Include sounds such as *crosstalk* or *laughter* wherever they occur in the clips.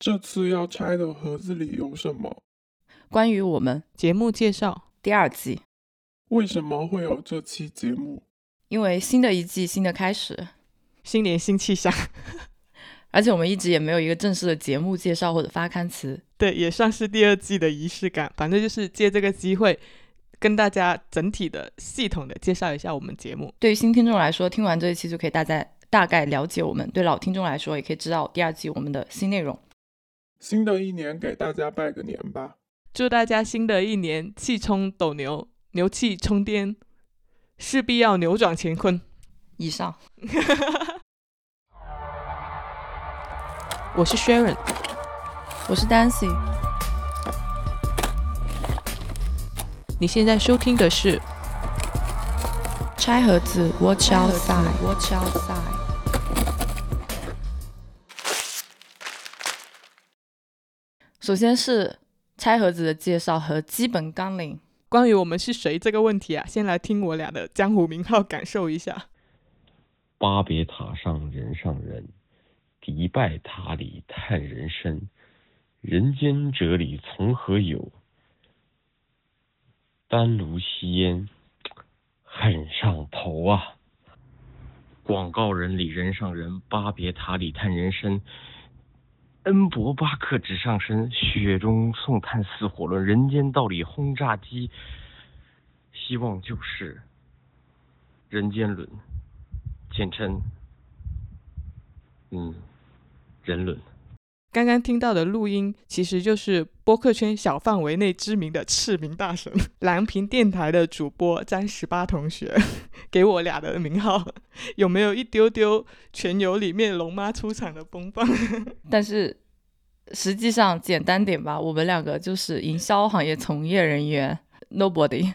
这次要拆的盒子里有什么？关于我们节目介绍第二季，为什么会有这期节目？因为新的一季新的开始，新年新气象，*laughs* 而且我们一直也没有一个正式的节目介绍或者发刊词。对，也算是第二季的仪式感。反正就是借这个机会，跟大家整体的、系统的介绍一下我们节目。对于新听众来说，听完这一期就可以大家大概了解我们；对老听众来说，也可以知道第二季我们的新内容。新的一年给大家拜个年吧！祝大家新的一年气冲斗牛，牛气冲天，势必要扭转乾坤。以上，我是 Sharon，我是 Dancy。你现在收听的是拆盒子，Watch outside，Watch outside。首先是拆盒子的介绍和基本纲领。关于我们是谁这个问题啊，先来听我俩的江湖名号，感受一下。巴别塔上人上人，迪拜塔里叹人生。人间哲理从何有？丹炉吸烟很上头啊！广告人里人上人，巴别塔里叹人生。恩博巴克直上身，雪中送炭似火轮，人间道理轰炸机。希望就是人间轮，简称嗯人伦。刚刚听到的录音，其实就是播客圈小范围内知名的赤名大神 *laughs* 蓝屏电台的主播张十八同学 *laughs* 给我俩的名号，有没有一丢丢全游里面龙妈出场的风范？*laughs* 但是实际上简单点吧，我们两个就是营销行业从业人员，nobody。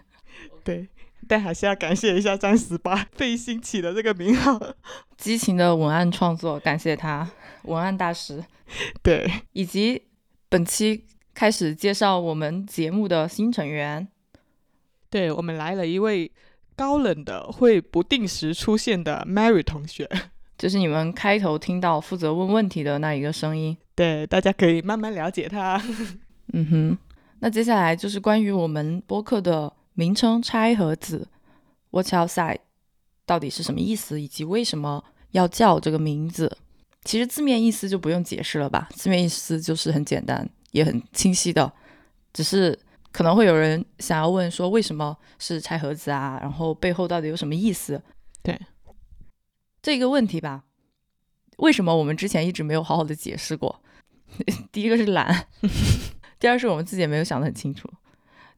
对，但还是要感谢一下张十八费心起的这个名号，激情的文案创作，感谢他，文案大师。*laughs* 对，以及本期开始介绍我们节目的新成员。对我们来了一位高冷的、会不定时出现的 Mary 同学，就是你们开头听到负责问问题的那一个声音。对，大家可以慢慢了解他。*laughs* 嗯哼，那接下来就是关于我们播客的名称“拆盒子 ”，Watch outside，到底是什么意思，以及为什么要叫这个名字。其实字面意思就不用解释了吧？字面意思就是很简单，也很清晰的。只是可能会有人想要问说，为什么是拆盒子啊？然后背后到底有什么意思？对这个问题吧，为什么我们之前一直没有好好的解释过？*laughs* 第一个是懒，*laughs* 第二是我们自己也没有想得很清楚，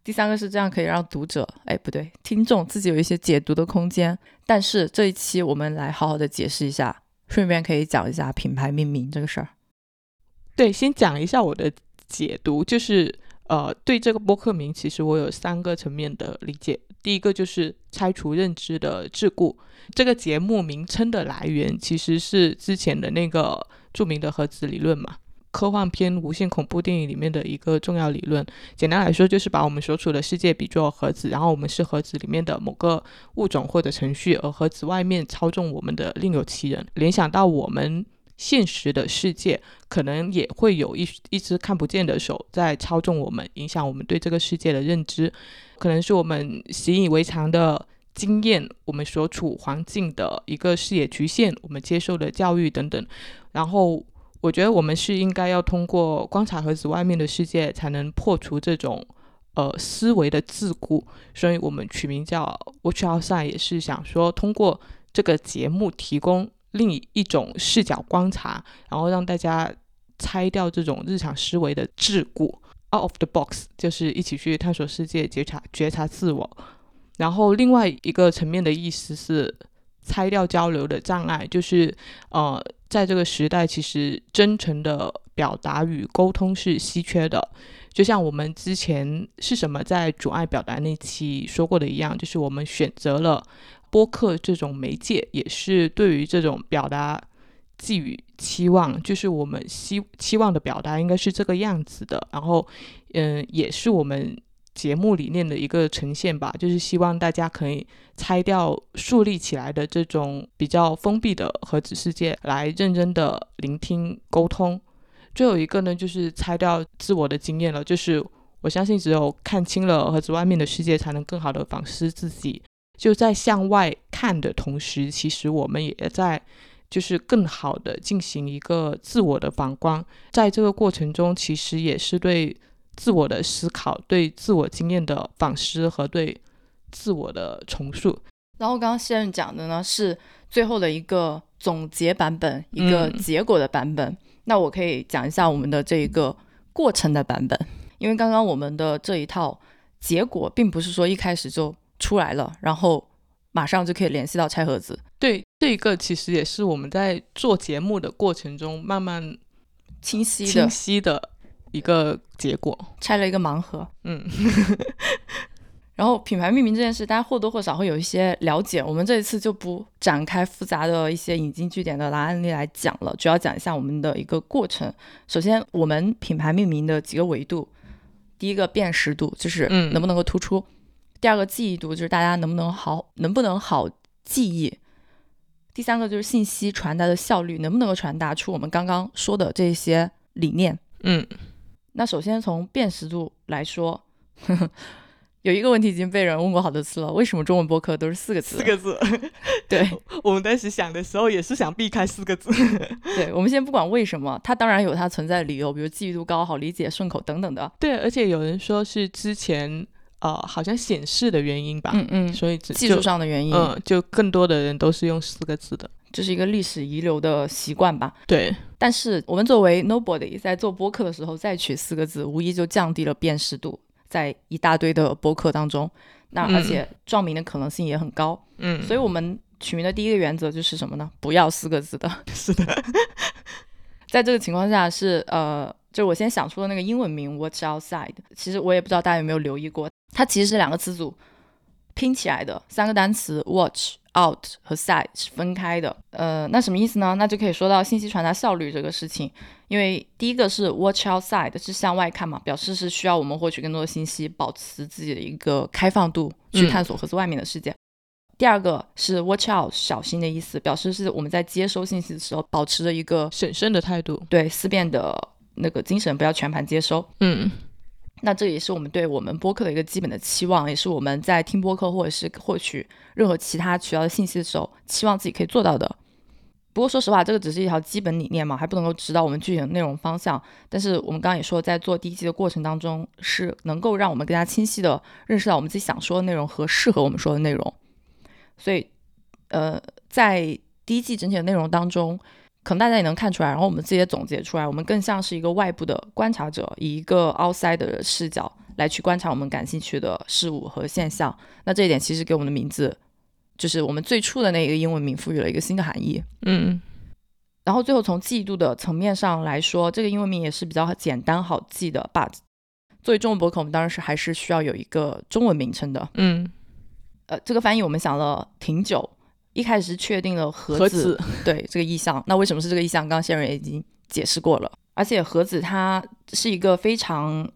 第三个是这样可以让读者，哎，不对，听众自己有一些解读的空间。但是这一期我们来好好的解释一下。顺便可以讲一下品牌命名这个事儿。对，先讲一下我的解读，就是呃，对这个播客名，其实我有三个层面的理解。第一个就是拆除认知的桎梏，这个节目名称的来源其实是之前的那个著名的盒子理论嘛。科幻片、无限恐怖电影里面的一个重要理论，简单来说就是把我们所处的世界比作盒子，然后我们是盒子里面的某个物种或者程序，而盒子外面操纵我们的另有其人。联想到我们现实的世界，可能也会有一一只看不见的手在操纵我们，影响我们对这个世界的认知，可能是我们习以为常的经验，我们所处环境的一个视野局限，我们接受的教育等等，然后。我觉得我们是应该要通过观察盒子外面的世界，才能破除这种呃思维的桎梏，所以我们取名叫 Watch Outside，也是想说通过这个节目提供另一种视角观察，然后让大家拆掉这种日常思维的桎梏，out of the box，就是一起去探索世界，觉察觉察自我。然后另外一个层面的意思是拆掉交流的障碍，就是呃。在这个时代，其实真诚的表达与沟通是稀缺的。就像我们之前是什么在阻碍表达那期说过的一样，就是我们选择了播客这种媒介，也是对于这种表达寄予期望，就是我们希期望的表达应该是这个样子的。然后，嗯，也是我们。节目理念的一个呈现吧，就是希望大家可以拆掉树立起来的这种比较封闭的盒子世界，来认真的聆听沟通。最后一个呢，就是拆掉自我的经验了。就是我相信，只有看清了盒子外面的世界，才能更好的反思自己。就在向外看的同时，其实我们也在就是更好的进行一个自我的反观。在这个过程中，其实也是对自我的思考、对自我经验的反思和对自我的重塑。然后刚刚先生讲的呢，是最后的一个总结版本，一个嗯结果的版本。那我可以讲一下我们的这一个过程的版本，因为刚刚我们的这一套结果，并不是说一开始就出来了，然后马上就可以联系到拆盒子。对，这一个其实也是我们在做节目的过程中慢慢清晰的清晰的一个结果。拆了一个盲盒。嗯 *laughs* 然后品牌命名这件事，大家或多或少会有一些了解。我们这一次就不展开复杂的一些引经据典的拿案例来讲了，主要讲一下我们的一个过程。首先，我们品牌命名的几个维度，第一个辨识度，就是嗯能不能够突出；第二个记忆度，就是大家能不能好能不能好记忆；第三个就是信息传达的效率，能不能够传达出我们刚刚说的这些理念。嗯那首先从辨识度来说，呵 *laughs* 呵有一个问题已经被人问过好多次了，为什么中文播客都是四个字？四个字。*laughs* 对我们当时想的时候也是想避开四个字。对，我们先不管为什么，它当然有它存在的理由，比如记忆度高、好理解、顺口等等的。对，而且有人说是之前呃好像显示的原因吧，嗯嗯，所以只技术上的原因，嗯，就更多的人都是用四个字的。这是一个历史遗留的习惯吧。对，但是我们作为 nobody 在做播客的时候再取四个字，无疑就降低了辨识度，在一大堆的播客当中，那而嗯且撞名的可能性也很高。嗯，所以我们取名的第一个原则就是什么呢？不要四个字的。*laughs* 是的，在这个情况下是呃，就是我先想出了那个英文名 Watch Outside，其实我也不知道大家有没有留意过，它其实是两个词组拼起来的，三个单词 Watch Out 和 Side 是分开的。呃，那什么意思呢？那就可以说到信息传达效率这个事情，因为第一个是 Watch Outside 是向外看嘛，表示是需要我们获取更多的信息，保持自己的一个开放度，去嗯探索盒子外面的世界。第二个是 watch out 小心的意思，表示是我们在接收信息的时候保持着一个审慎的态度。对思辨的那个精神，不要全盘接收。嗯那这也是我们对我们播客的一个基本的期望，也是我们在听播客或者是获取任何其他渠道的信息的时候，期望自己可以做到的。不过说实话，这个只是一条基本理念嘛，还不能够指导我们具体的内容方向。但是我们刚刚也说，在做第一季的过程当中，是能够让我们更加清晰的认识到我们自己想说的内容和适合我们说的内容。所以，呃，在第一季整体的内容当中，可能大家也能看出来，然后我们自己也总结出来，我们更像是一个外部的观察者，以一个 outside 的视角来去观察我们感兴趣的事物和现象。那这一点其实给我们的名字，就是我们最初的那一个英文名赋予了一个新的含义。嗯然后最后从记忆度的层面上来说，这个英文名也是比较简单好记的。But 作为中文博客，我们当然是还是需要有一个中文名称的。嗯，呃，这个翻译我们想了挺久，一开始是确定了盒盒子子。对这个意向。那为什么是这个意向？刚刚先生也已经解释过了。而且盒子它是一个非常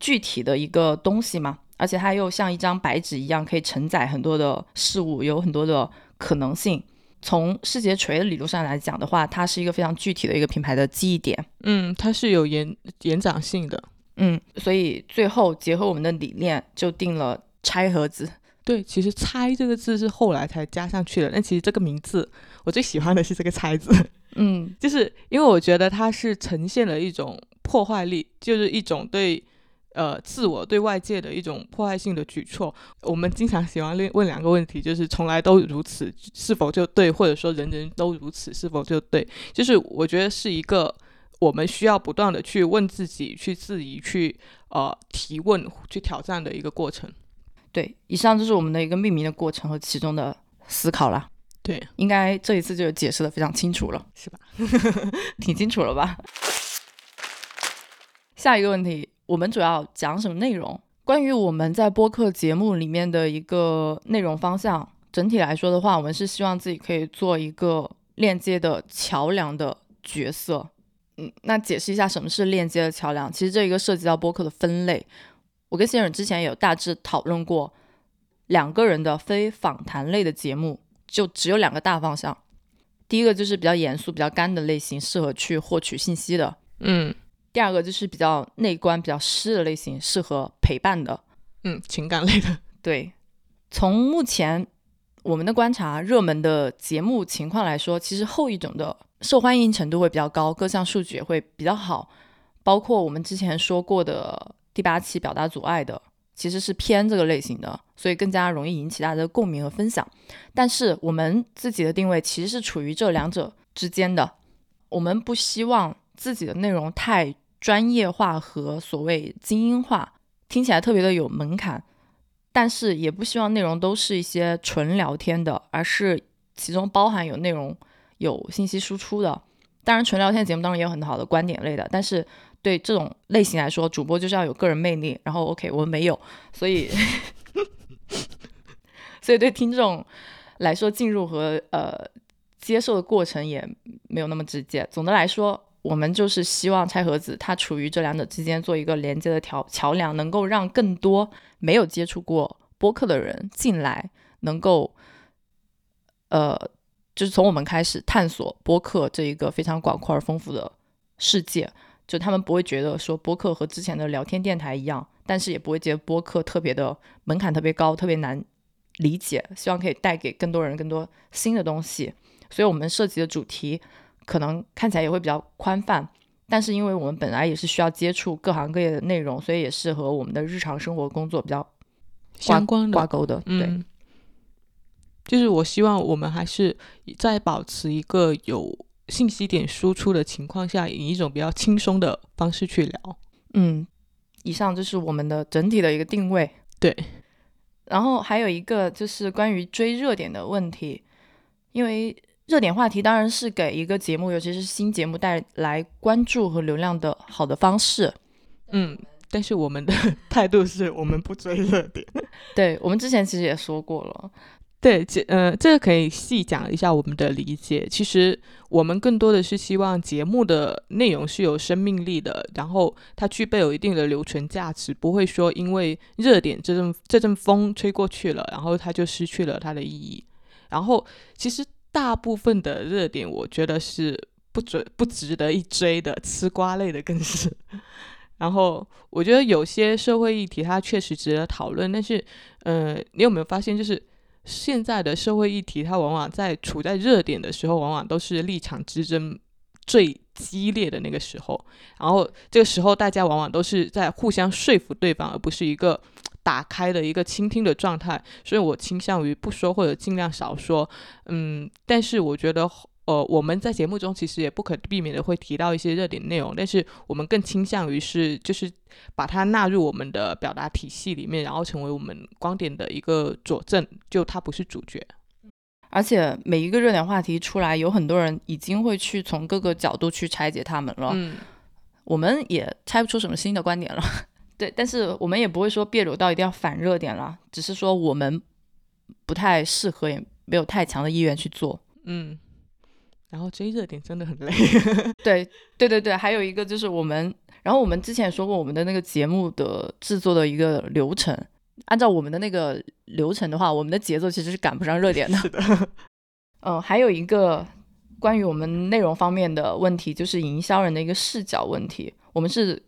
具体的一个东西嘛，而且它又像一张白纸一样，可以承载很多的事物，有很多的可能性。从视觉锤的理论上来讲的话，它是一个非常具体的一个品牌的记忆点。嗯，它是有延延展性的。嗯，所以最后结合我们的理念，就定了拆盒子。对，其实“猜”这个字是后来才加上去的，但其实这个名字我最喜欢的是这个“猜”字，嗯，*laughs* 就是因为我觉得它是呈现了一种破坏力，就是一种对呃自我对外界的一种破坏性的举措。我们经常喜欢问问两个问题，就是从来都如此是否就对，或者说人人都如此是否就对？就是我觉得是一个我们需要不断的去问自己、去质疑、去呃提问、去挑战的一个过程。对，以上就是我们的一个命名的过程和其中的思考啦。对，应该这一次就解释的非常清楚了，是吧？*laughs* 挺清楚了吧？下一个问题，我们主要讲什么内容？关于我们在播客节目里面的一个内容方向，整体来说的话，我们是希望自己可以做一个链接的桥梁的角色。嗯，那解释一下什么是链接的桥梁？其实这一个涉及到播客的分类。我跟先生之前也有大致讨论过，两个人的非访谈类的节目就只有两个大方向。第一个就是比较严肃、比较干的类型，适合去获取信息的；嗯第二个就是比较内观、比较湿的类型，适合陪伴的。嗯，情感类的，*laughs* 对，从目前我们的观察，热门的节目情况来说，其实后一种的受欢迎程度会比较高，各项数据也会比较好。包括我们之前说过的第八期表达阻碍的，其实是偏这个类型的，所以更加容易引起大家的共鸣和分享。但是我们自己的定位其实是处于这两者之间的，我们不希望自己的内容太专业化和所谓精英化，听起来特别的有门槛。但是也不希望内容都是一些纯聊天的，而是其中包含有内容、有信息输出的。当然，纯聊天节目当中也有很好的观点类的，但是对这种类型来说，主播就是要有个人魅力。然后，OK，我们没有，所以，*laughs* 所以对听众来说，进入和呃接受的过程也没有那么直接。总的来说，我们就是希望拆盒子它处于这两者之间，做一个连接的桥桥梁，能够让更多没有接触过播客的人进来，能够呃，就是从我们开始探索播客这一个非常广阔而丰富的世界。就他们不会觉得说播客和之前的聊天电台一样，但是也不会觉得播客特别的门槛特别高，特别难理解。希望可以带给更多人更多新的东西，所以我们设计的主题可能看起来也会比较宽泛。但是因为我们本来也是需要接触各行各业的内容，所以也是和我们的日常生活工作比较相关的挂钩的。对，嗯，就是我希望我们还是在保持一个有信息点输出的情况下，以一种比较轻松的方式去聊。嗯，以上就是我们的整体的一个定位。对，然后还有一个就是关于追热点的问题，因为热点话题当然是给一个节目，尤其是新节目带来关注和流量的好的方式。嗯，但是我们的 *laughs* 态度是我们不追热点。对我们之前其实也说过了，对，这呃，这个可以细讲一下我们的理解。其实我们更多的是希望节目的内容是有生命力的，然后它具备有一定的留存价值，不会说因为热点这阵这阵风吹过去了，然后它就失去了它的意义。然后其实大部分的热点，我觉得是不准不值得一追的，吃瓜类的更是。*laughs* 然后我觉得有些社会议题它确实值得讨论，但是，呃，你有没有发现，就是现在的社会议题，它往往在处在热点的时候，往往都是立场之争最激烈的那个时候。然后这个时候，大家往往都是在互相说服对方，而不是一个打开的一个倾听的状态。所以我倾向于不说或者尽量少说。嗯，但是我觉得。呃，我们在节目中其实也不可避免的会提到一些热点内容，但是我们更倾向于是就是把它纳入我们的表达体系里面，然后成为我们观点的一个佐证，就它不是主角。而且每一个热点话题出来，有很多人已经会去从各个角度去拆解他们了。嗯，我们也拆不出什么新的观点了。*laughs* 对，但是我们也不会说别扭到一定要反热点了，只是说我们不太适合，也没有太强的意愿去做。嗯。然后追热点真的很累。*laughs* 对对对对，还有一个就是我们，然后我们之前也说过我们的那个节目的制作的一个流程，按照我们的那个流程的话，我们的节奏其实是赶不上热点的。是的。嗯，*laughs* 还有一个关于我们内容方面的问题，就是营销人的一个视角问题。我们是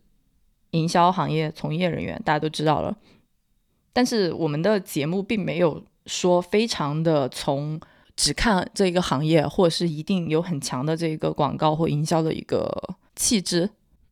营销行业从业人员，大家都知道了，但是我们的节目并没有说非常的从。只看这一个行业，或者是一定有很强的这个广告或营销的一个气质，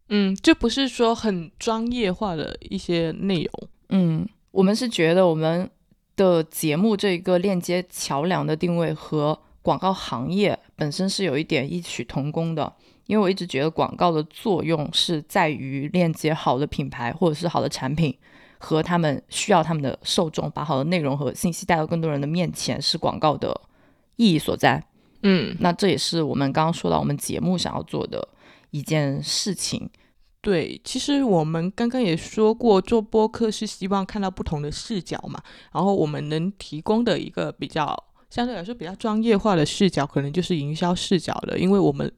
嗯，就不是说很专业化的一些内容，嗯，我们是觉得我们的节目这一个链接桥梁的定位和广告行业本身是有一点异曲同工的，因为我一直觉得广告的作用是在于链接好的品牌或者是好的产品和他们需要他们的受众，把好的内容和信息带到更多人的面前，是广告的。意义所在，嗯，那这也是我们刚刚说到我们节目想要做的一件事情。对，其实我们刚刚也说过，做播客是希望看到不同的视角嘛。然后我们能提供的一个比较相对来说比较专业化的视角，可能就是营销视角了，因为我们，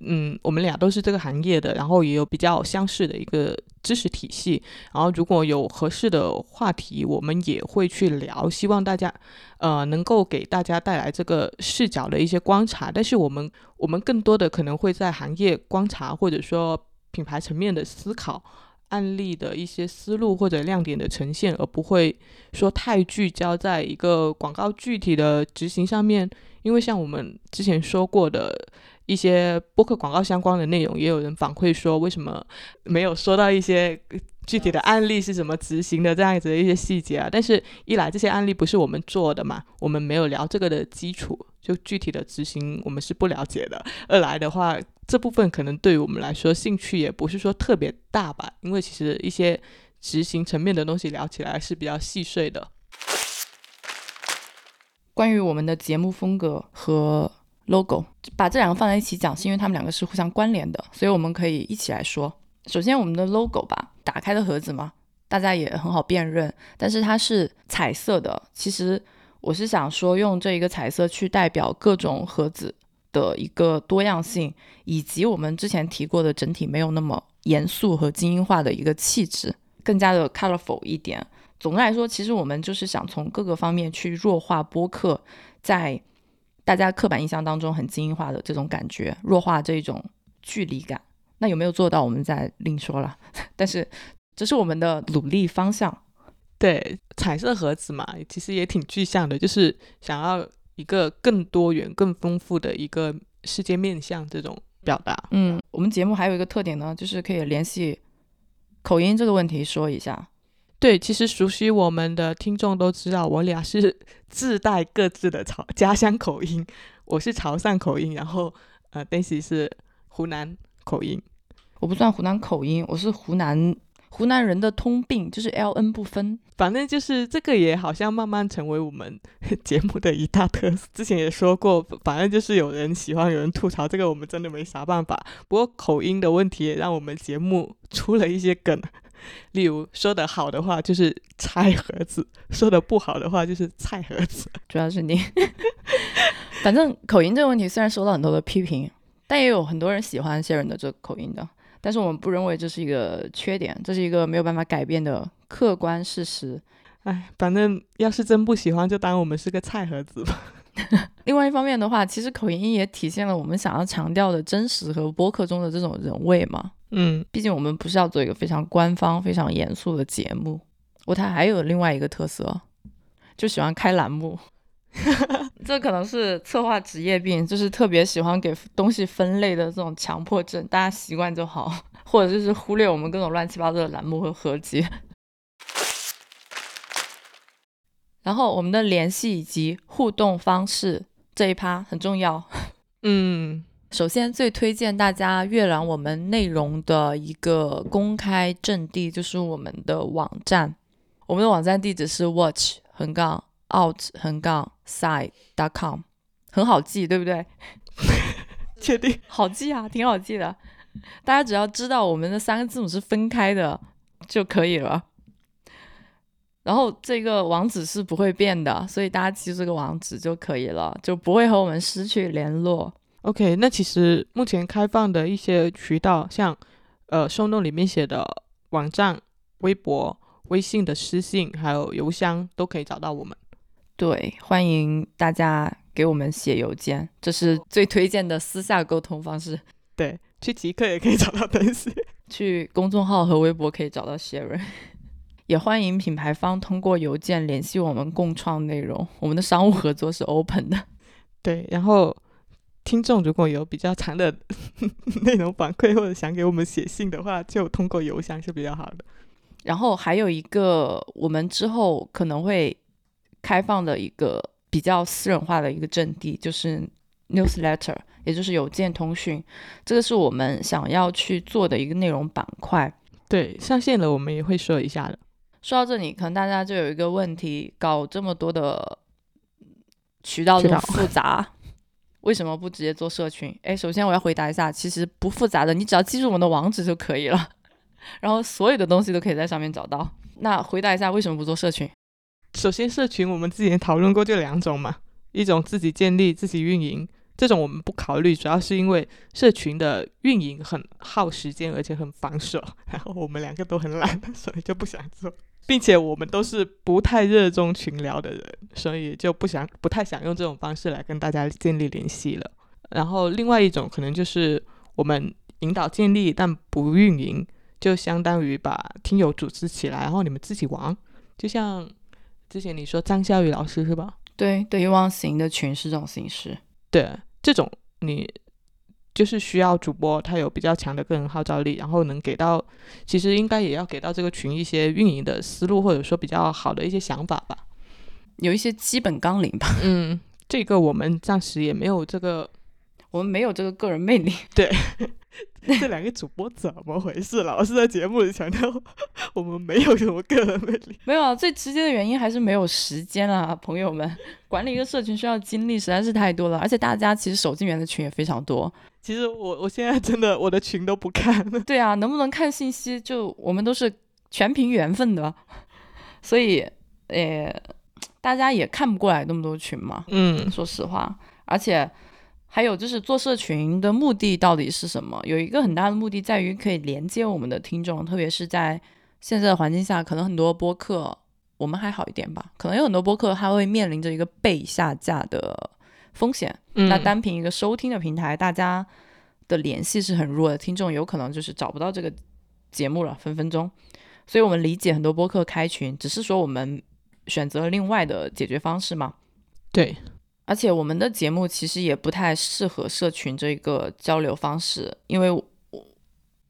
嗯，我们俩都是这个行业的，然后也有比较相似的一个知识体系。然后如果有合适的话题，我们也会去聊，希望大家呃能够给大家带来这个视角的一些观察。但是我们我们更多的可能会在行业观察，或者说品牌层面的思考。案例的一些思路或者亮点的呈现，而不会说太聚焦在一个广告具体的执行上面。因为像我们之前说过的一些播客广告相关的内容，也有人反馈说，为什么没有说到一些具体的案例是怎么执行的这样子的一些细节啊？但是，一来这些案例不是我们做的嘛，我们没有聊这个的基础，就具体的执行我们是不了解的；二来的话。这部分可能对于我们来说兴趣也不是说特别大吧，因为其实一些执行层面的东西聊起来是比较细碎的。关于我们的节目风格和 logo，把这两个放在一起讲，是因为它们两个是互相关联的，所以我们可以一起来说。首先，我们的 logo 吧，打开的盒子嘛，大家也很好辨认，但是它是彩色的。其实我是想说，用这一个彩色去代表各种盒子。的一个多样性，以及我们之前提过的整体没有那么严肃和精英化的一个气质，更加的 colorful 一点。总的来说，其实我们就是想从各个方面去弱化播客在大家刻板印象当中很精英化的这种感觉，弱化这种距离感。那有没有做到，我们再另说了。*laughs* 但是这是我们的努力方向。对，彩色盒子嘛，其实也挺具象的，就是想要。一个更多元、更丰富的一个世界面向这种表达。嗯，我们节目还有一个特点呢，就是可以联系口音这个问题说一下。对，其实熟悉我们的听众都知道，我俩是 *laughs* 自带各自的潮家乡口音。我是潮汕口音，然后呃，Daisy 是湖南口音。我不算湖南口音，我是湖南。湖南人的通病就是 L N 不分，反正就是这个也好像慢慢成为我们 *laughs* 节目的一大特色。之前也说过，反正就是有人喜欢，有人吐槽，这个我们真的没啥办法。不过口音的问题也让我们节目出了一些梗，例如说的好的话就是菜盒子，说的不好的话就是菜盒子。*laughs* 主要是你，*laughs* 反正口音这个问题虽然受到很多的批评，但也有很多人喜欢谢人的这个口音的。但是我们不认为这是一个缺点，这是一个没有办法改变的客观事实。哎，反正要是真不喜欢，就当我们是个菜盒子吧。*laughs* 另外一方面的话，其实口音也体现了我们想要强调的真实和播客中的这种人味嘛。嗯，毕竟我们不是要做一个非常官方、非常严肃的节目。我台还有另外一个特色，就喜欢开栏目。*laughs* 这可能是策划职业病，就是特别喜欢给东西分类的这种强迫症，大家习惯就好，*laughs* 或者就是忽略我们各种乱七八糟的栏目和合集。然后我们的联系以及互动方式这一趴很重要。嗯，首先最推荐大家阅览我们内容的一个公开阵地，就是我们的网站。我们的网站地址是 watch 横杠。out 横杠 side dot com 很好记，对不对？*laughs* 确定？*laughs* 好记啊，挺好记的。大家只要知道我们的三个字母是分开的就可以了。然后这个网址是不会变的，所以大家记住这个网址就可以了，就不会和我们失去联络。OK，那其实目前开放的一些渠道，像呃，收弄里面写的网站、微博、微信的私信，还有邮箱，都可以找到我们。对，欢迎大家给我们写邮件，这是最推荐的私下沟通方式。对，去极客也可以找到东西，*laughs* 去公众号和微博可以找到 Sharon，*laughs* 也欢迎品牌方通过邮件联系我们共创内容，我们的商务合作是 open 的。对，然后听众如果有比较长的 *laughs* 内容反馈或者想给我们写信的话，就通过邮箱是比较好的。然后还有一个，我们之后可能会。开放的一个比较私人化的一个阵地，就是 newsletter，也就是邮件通讯，这个是我们想要去做的一个内容板块。对，上线了我们也会说一下的。说到这里，可能大家就有一个问题：搞这么多的渠道这么复杂，为什么不直接做社群？哎，首先我要回答一下，其实不复杂的，你只要记住我们的网址就可以了，*laughs* 然后所有的东西都可以在上面找到。那回答一下，为什么不做社群？首先，社群我们之前讨论过，就两种嘛，一种自己建立、自己运营，这种我们不考虑，主要是因为社群的运营很耗时间，而且很繁琐，*laughs* 然后我们两个都很懒，所以就不想做，并且我们都是不太热衷群聊的人，所以就不想不太想用这种方式来跟大家建立联系了。然后另外一种可能就是我们引导建立但不运营，就相当于把听友组织起来，然后你们自己玩，就像之前你说张笑宇老师是吧？对，对于忘形的群是这种形式。对，这种你就是需要主播他有比较强的个人号召力，然后能给到，其实应该也要给到这个群一些运营的思路，或者说比较好的一些想法吧。有一些基本纲领吧。嗯，这个我们暂时也没有这个，*laughs* 我们没有这个个人魅力。对，*laughs* 这两个主播怎么回事？老是在节目里强调我们没有什么个人魅力。没有啊，最直接的原因还是没有时间啊，朋友们。管理一个社群需要精力实在是太多了，而且大家其实手进员的群也非常多。其实我我现在真的我的群都不看。*laughs* 对啊，能不能看信息？就我们都是全凭缘分的，*laughs* 所以呃，大家也看不过来那么多群嘛。嗯，说实话，而且。还有就是做社群的目的到底是什么？有一个很大的目的在于可以连接我们的听众，特别是在现在的环境下，可能很多播客我们还好一点吧，可能有很多播客它会面临着一个被下架的风险。那单凭一个收听的平台，大家的联系是很弱的，听众有可能就是找不到这个节目了，分分钟。所以我们理解很多播客开群，只是说我们选择了另外的解决方式嘛？对。而且我们的节目其实也不太适合社群这个交流方式，因为我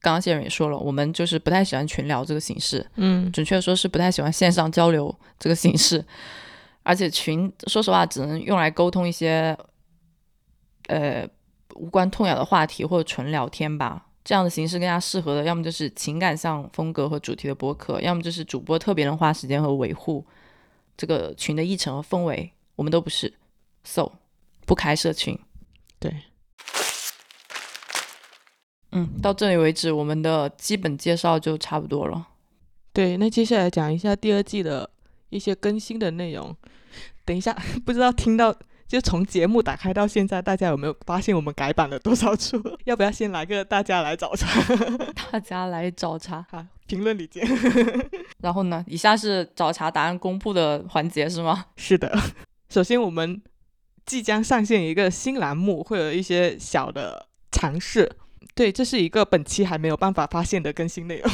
刚刚谢人也说了，我们就是不太喜欢群聊这个形式，嗯，准确说是不太喜欢线上交流这个形式。而且群说实话只能用来沟通一些呃无关痛痒的话题或者纯聊天吧。这样的形式更加适合的，要么就是情感向风格和主题的播客，要么就是主播特别能花时间和维护这个群的议程和氛围。我们都不是。So，不开社群。对，嗯，到这里为止，我们的基本介绍就差不多了。对，那接下来讲一下第二季的一些更新的内容。等一下，*laughs* 不知道听到就从节目打开到现在，大家有没有发现我们改版了多少处？*laughs* 要不要先来个 *laughs* 大家来找茬？大家来找茬，好，评论里见。然后呢，以下是找茬答案公布的环节是吗？是的，首先我们。即将上线一个新栏目，会有一些小的尝试。对，这是一个本期还没有办法发现的更新内容。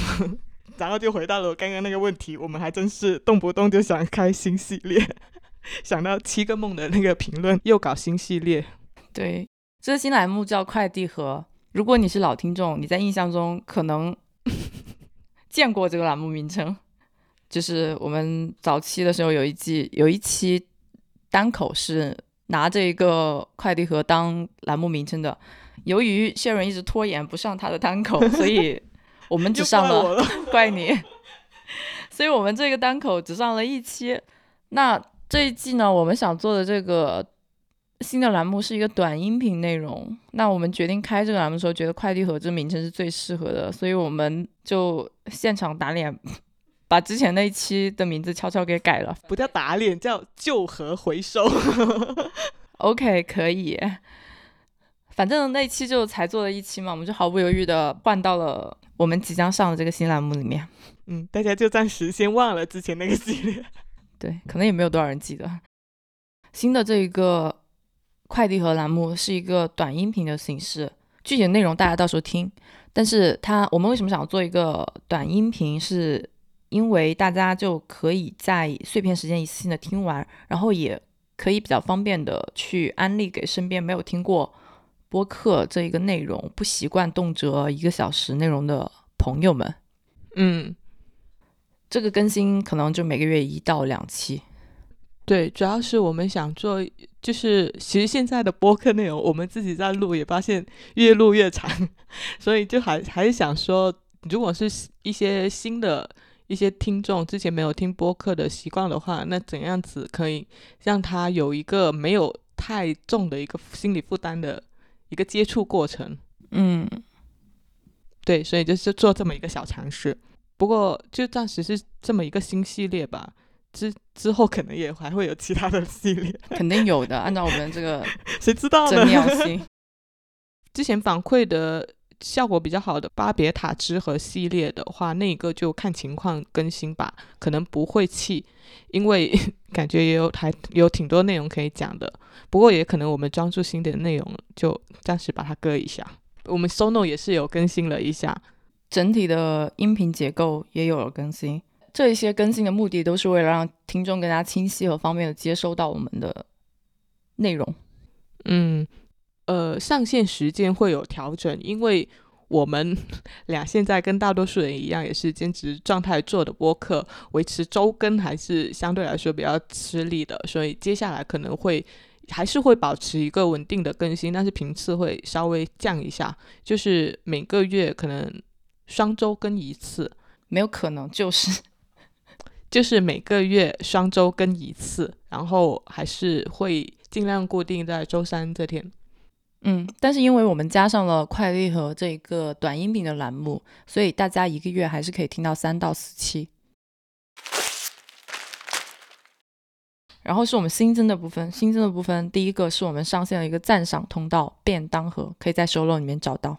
然后就回到了我刚刚那个问题，我们还真是动不动就想开新系列。*laughs* 想到七个梦的那个评论，又搞新系列。对，这个新栏目叫快递盒。如果你是老听众，你在印象中可能 *laughs* 见过这个栏目名称，就是我们早期的时候有一季有一期单口是。拿着一个快递盒当栏目名称的，由于谢润一直拖延不上他的单口，所以我们只上了 *laughs* 怪你，所以我们这个单口只上了一期。那这一季呢，我们想做的这个新的栏目是一个短音频内容。那我们决定开这个栏目的时候，觉得快递盒这名称是最适合的，所以我们就现场打脸。把之前那一期的名字悄悄给改了，*laughs* 不叫打脸，叫旧盒回收。OK，可以。*laughs* 反正那期就才做了一期嘛，我们就毫不犹豫的换到了我们即将上的这个新栏目里面。嗯，大家就暂时先忘了之前那个系列。*laughs* 对，可能也没有多少人记得。新的这一个快递盒栏目是一个短音频的形式，具体的内容大家到时候听。但是它，我们为什么想做一个短音频是？因为大家就可以在碎片时间一次性的听完，然后也可以比较方便的去安利给身边没有听过播客这一个内容、不习惯动辄一个小时内容的朋友们。嗯，这个更新可能就每个月一到两期。对，主要是我们想做，就是其实现在的播客内容我们自己在录，也发现越录越长，*laughs* 所以就还还是想说，如果是一些新的。一些听众之前没有听播客的习惯的话，那怎样子可以让他有一个没有太重的一个心理负担的一个接触过程？嗯，对，所以就是做这么一个小尝试。不过就暂时是这么一个新系列吧。之之后可能也还会有其他的系列，肯定有的。按照我们这个 *laughs* 谁知道呢之前反馈的效果比较好的巴别塔之和系列的话，那个就看情况更新吧，可能不会弃，因为 *laughs* 感觉也有还有挺多内容可以讲的。不过也可能我们专注新的内容，就暂时把它搁一下。我们 Sono 也是有更新了一下，整体的音频结构也有了更新。这一些更新的目的都是为了让听众更加清晰和方便的接收到我们的内容。嗯，呃，上线时间会有调整，因为我们 *laughs* 俩现在跟大多数人一样，也是兼职状态做的播客，维持周更还是相对来说比较吃力的，所以接下来可能会还是会保持一个稳定的更新，但是频次会稍微降一下，就是每个月可能双周更一次，没有可能，就是 *laughs* 就是每个月双周更一次，然后还是会尽量固定在周三这天。嗯，但是因为我们加上了快递和这个短音频的栏目，所以大家一个月还是可以听到三到四期。然后是我们新增的部分，新增的部分第一个是我们上线了一个赞赏通道便当盒，可以在收录里面找到。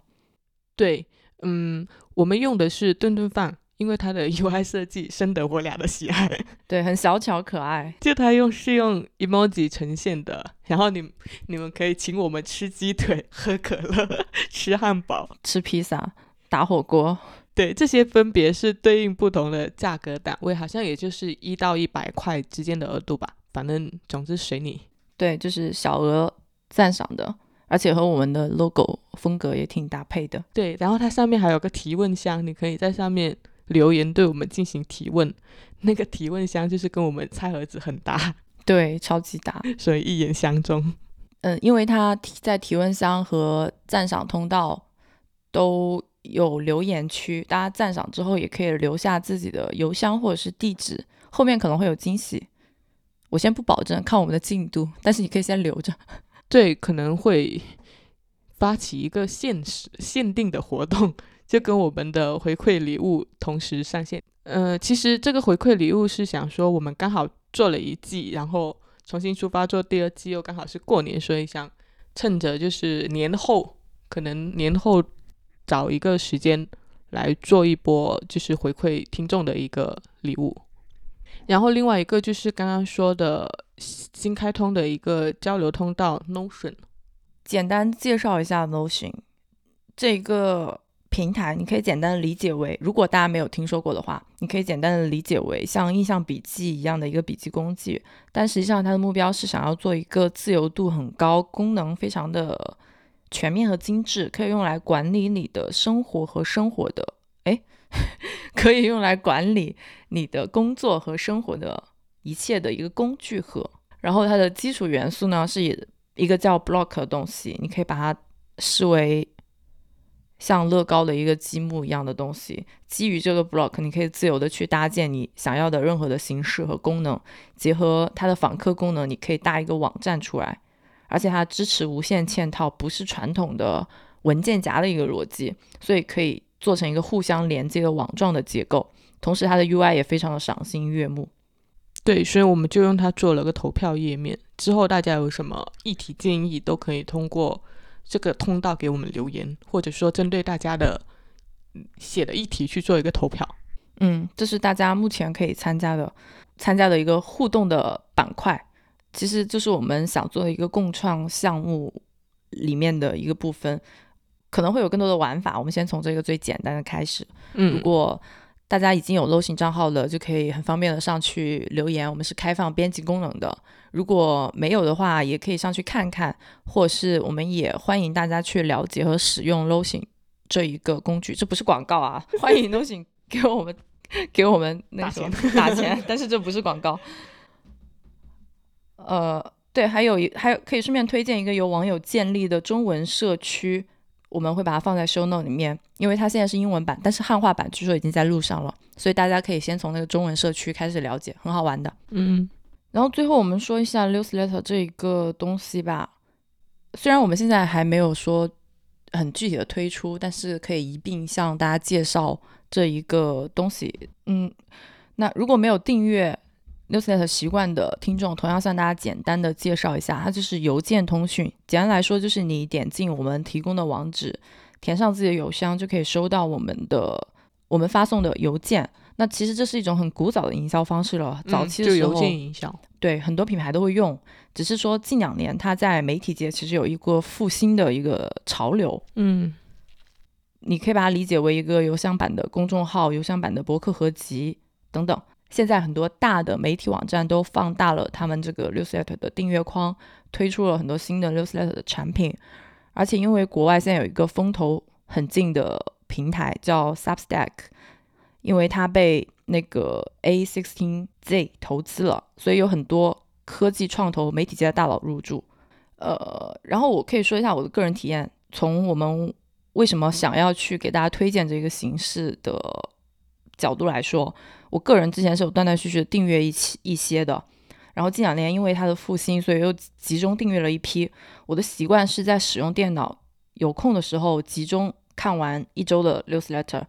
对，嗯，我们用的是顿顿饭，因为它的 UI 设计深得我俩的喜爱。*laughs* 对，很小巧可爱。就它用是用 emoji 呈现的，然后你你们可以请我们吃鸡腿、喝可乐、*laughs* 吃汉堡，吃披萨、打火锅，对，这些分别是对应不同的价格档位，好像也就是一到一百块之间的额度吧。反正总之随你。对，就是小额赞赏的，而且和我们的 logo 风格也挺搭配的。对，然后它上面还有个提问箱，你可以在上面留言对我们进行提问。那个提问箱就是跟我们菜盒子很搭，对，超级搭。*laughs* 所以一眼相中。嗯，因为他在提问箱和赞赏通道都有留言区，大家赞赏之后也可以留下自己的邮箱或者是地址，后面可能会有惊喜。我先不保证，看我们的进度，但是你可以先留着。*laughs* 对，可能会发起一个限时限定的活动，就跟我们的回馈礼物同时上线。呃，其实这个回馈礼物是想说，我们刚好做了一季，然后重新出发做第二季，又刚好是过年，所以想趁着就是年后，可能年后找一个时间来做一波，就是回馈听众的一个礼物。然后另外一个就是刚刚说的新开通的一个交流通道 Notion。简单介绍一下 Notion 这个平台，你可以简单的理解为，如果大家没有听说过的话，你可以简单的理解为像印象笔记一样的一个笔记工具，但实际上它的目标是想要做一个自由度很高、功能非常的全面和精致，可以用来管理你的生活和生活的，哎，*laughs* 可以用来管理你的工作和生活的一切的一个工具盒。然后它的基础元素呢是以一个叫 block 的东西，你可以把它视为像乐高的一个积木一样的东西。基于这个 block，你可以自由的去搭建你想要的任何的形式和功能，结合它的访客功能，你可以搭一个网站出来。而且它支持无线嵌套，不是传统的文件夹的一个逻辑，所以可以做成一个互相连接的网状的结构。同时，它的 UI 也非常的赏心悦目。对，所以我们就用它做了个投票页面。之后大家有什么议题建议，都可以通过这个通道给我们留言，或者说针对大家的写的议题去做一个投票。嗯，这是大家目前可以参加的参加的一个互动的板块，其实就是我们想做的一个共创项目里面的一个部分，可能会有更多的玩法。我们先从这个最简单的开始。嗯如果大家已经有 low 型账号了，就可以很方便的上去留言。我们是开放编辑功能的，如果没有的话，也可以上去看看，或是我们也欢迎大家去了解和使用 low 型这一个工具。这不是广告啊，*laughs* 欢迎 low 型给我们给我们那打个什么钱打钱，但是这不是广告。呃，对，还有一还有可以顺便推荐一个由网友建立的中文社区，我们会把它放在 show note 里面，因为它现在是英文版，但是汉化版据说已经在路上了，所以大家可以先从那个中文社区开始了解，很好玩的。嗯然后最后我们说一下 newsletter 这一个东西吧，虽然我们现在还没有说很具体的推出，但是可以一并向大家介绍这一个东西。嗯，那如果没有订阅 newsletter 习惯的听众，同样向大家简单的介绍一下，它就是邮件通讯。简单来说，就是你点进我们提供的网址，填上自己的邮箱，就可以收到我们的我们发送的邮件。那其实这是一种很古早的营销方式了，早期的时候，嗯就邮件营销。对很多品牌都会用，只是说近两年它在媒体界其实有一个复兴的一个潮流。嗯你可以把它理解为一个邮箱版的公众号、邮箱版的博客合集等等。现在很多大的媒体网站都放大了他们这个 newsletter 的订阅框，推出了很多新的 newsletter 的产品。而且因为国外现在有一个风头很劲的平台叫 Substack，因为它被那个 A16Z 投资了，所以有很多科技创投媒体界的大佬入驻。呃，然后我可以说一下我的个人体验，从我们为什么想要去给大家推荐这个形式的角度来说，我个人之前是有断断续续的订阅一期一些的，然后近两年因为它的复兴，所以又集中订阅了一批。我的习惯是在使用电脑有空的时候集中看完一周的 newsletter，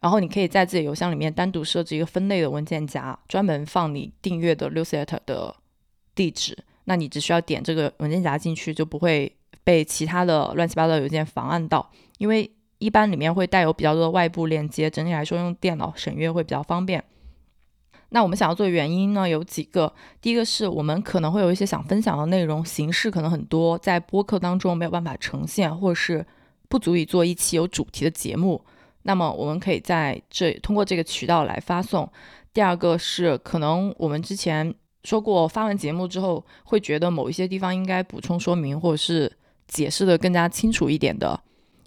然后你可以在自己邮箱里面单独设置一个分类的文件夹，专门放你订阅的 newsletter 的地址。那你只需要点这个文件夹进去，就不会被其他的乱七八糟邮件妨碍到，因为一般里面会带有比较多的外部链接，整体来说用电脑审阅会比较方便。那我们想要做的原因呢，有几个。第一个是我们可能会有一些想分享的内容，形式可能很多，在播客当中没有办法呈现，或者是不足以做一期有主题的节目。那么我们可以在这通过这个渠道来发送。第二个是可能我们之前说过，发完节目之后会觉得某一些地方应该补充说明，或者是解释的更加清楚一点的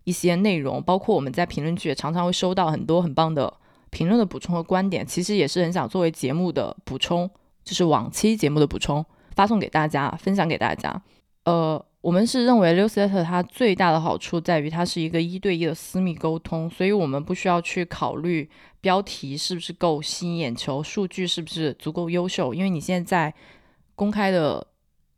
一些内容，包括我们在评论区也常常会收到很多很棒的评论的补充和观点，其实也是很想作为节目的补充，就是往期节目的补充，发送给大家，分享给大家。呃，我们是认为 newsletter 它最大的好处在于它是一个一对一的私密沟通，所以我们不需要去考虑标题是不是够吸引眼球，数据是不是足够优秀，因为你现在公开的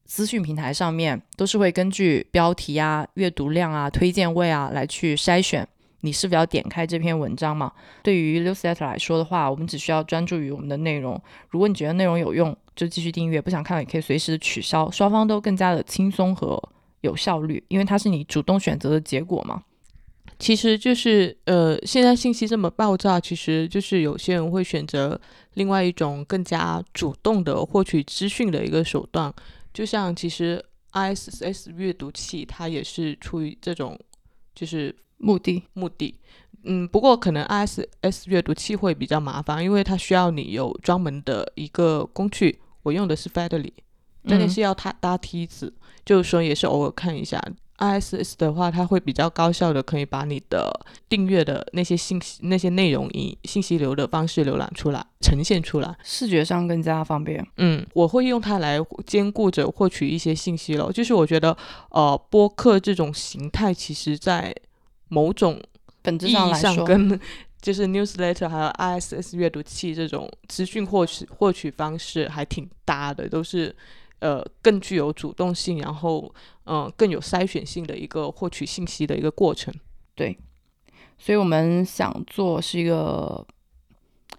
资讯平台上面都是会根据标题啊、阅读量啊、推荐位啊来去筛选你是否要点开这篇文章嘛。对于 newsletter 来说的话，我们只需要专注于我们的内容。如果你觉得内容有用，就继续订阅；不想看了也可以随时取消，双方都更加的轻松和有效率，因为它是你主动选择的结果嘛。其实就是呃，现在信息这么爆炸，其实就是有些人会选择另外一种更加主动的获取资讯的一个手段。就像其实 ISS 阅读器，它也是出于这种就是目的目的。嗯，不过可能 ISS 阅读器会比较麻烦，因为它需要你有专门的一个工具。我用的是 Feedly，真的是要它搭梯子，就是说也是偶尔看一下。ISS 的话，它会比较高效的，可以把你的订阅的那些信息、那些内容以信息流的方式浏览出来、呈现出来，视觉上更加方便。嗯，我会用它来兼顾着获取一些信息了。就是我觉得，呃，播客这种形态，其实在某种本质上来说，跟就是 newsletter 还有 ISS 阅读器这种资讯获取获取方式还挺搭的，都是呃更具有主动性，然后嗯、呃更有筛选性的一个获取信息的一个过程。对所以我们想做是一个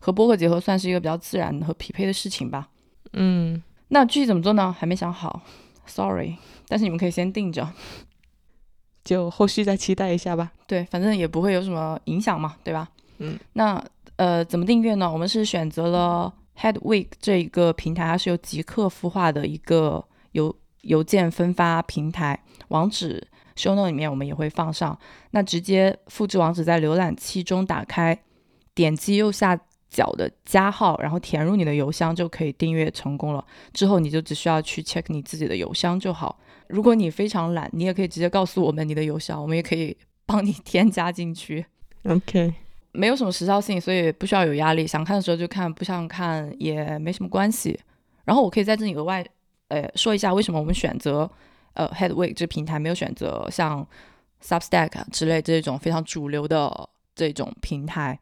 和播客结合，算是一个比较自然和匹配的事情吧。嗯，那具体怎么做呢？还没想好，sorry。*laughs* 但是你们可以先定着，就后续再期待一下吧。对，反正也不会有什么影响嘛，对吧？嗯，那呃，怎么订阅呢？我们是选择了 Headweek 这一个平台，它是由极客孵化的一个邮邮件分发平台，网址 show note 里面我们也会放上。那直接复制网址在浏览器中打开，点击右下角的加号，然后填入你的邮箱就可以订阅成功了。之后你就只需要去 check 你自己的邮箱就好。如果你非常懒，你也可以直接告诉我们你的邮箱，我们也可以帮你添加进去。OK，没有什么时效性，所以不需要有压力。想看的时候就看，不想看也没什么关系。然后我可以在这里额外呃说一下，为什么我们选择呃 Headweek 这平台，没有选择像 Substack 啊之类这种非常主流的这种平台。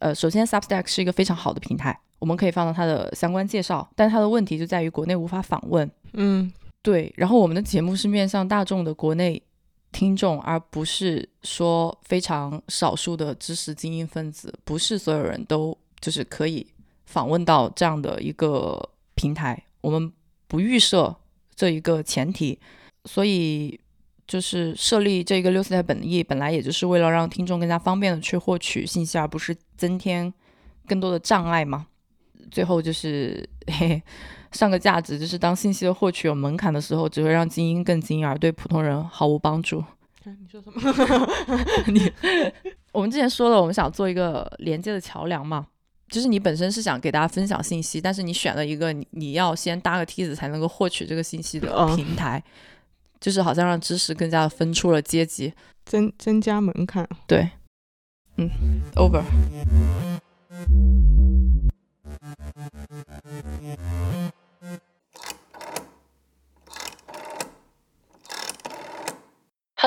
呃，首先 Substack 是一个非常好的平台，我们可以放到它的相关介绍，但它的问题就在于国内无法访问。嗯，对，然后我们的节目是面向大众的国内听众，而不是说非常少数的知识精英分子，不是所有人都就是可以访问到这样的一个平台，我们不预设这一个前提，所以就是设立这个六四台本意，本来也就是为了让听众更加方便的去获取信息，而不是增添更多的障碍嘛。最后就是嘿嘿上个价值，就是当信息的获取有门槛的时候，只会让精英更精英，而对普通人毫无帮助。你说什么？*laughs* 你我们之前说了，我们想做一个连接的桥梁嘛，就是你本身是想给大家分享信息，但是你选了一个你你要先搭个梯子才能够获取这个信息的嗯平台，就是好像让知识更加的分出了阶级。增增加门槛。对，嗯，over。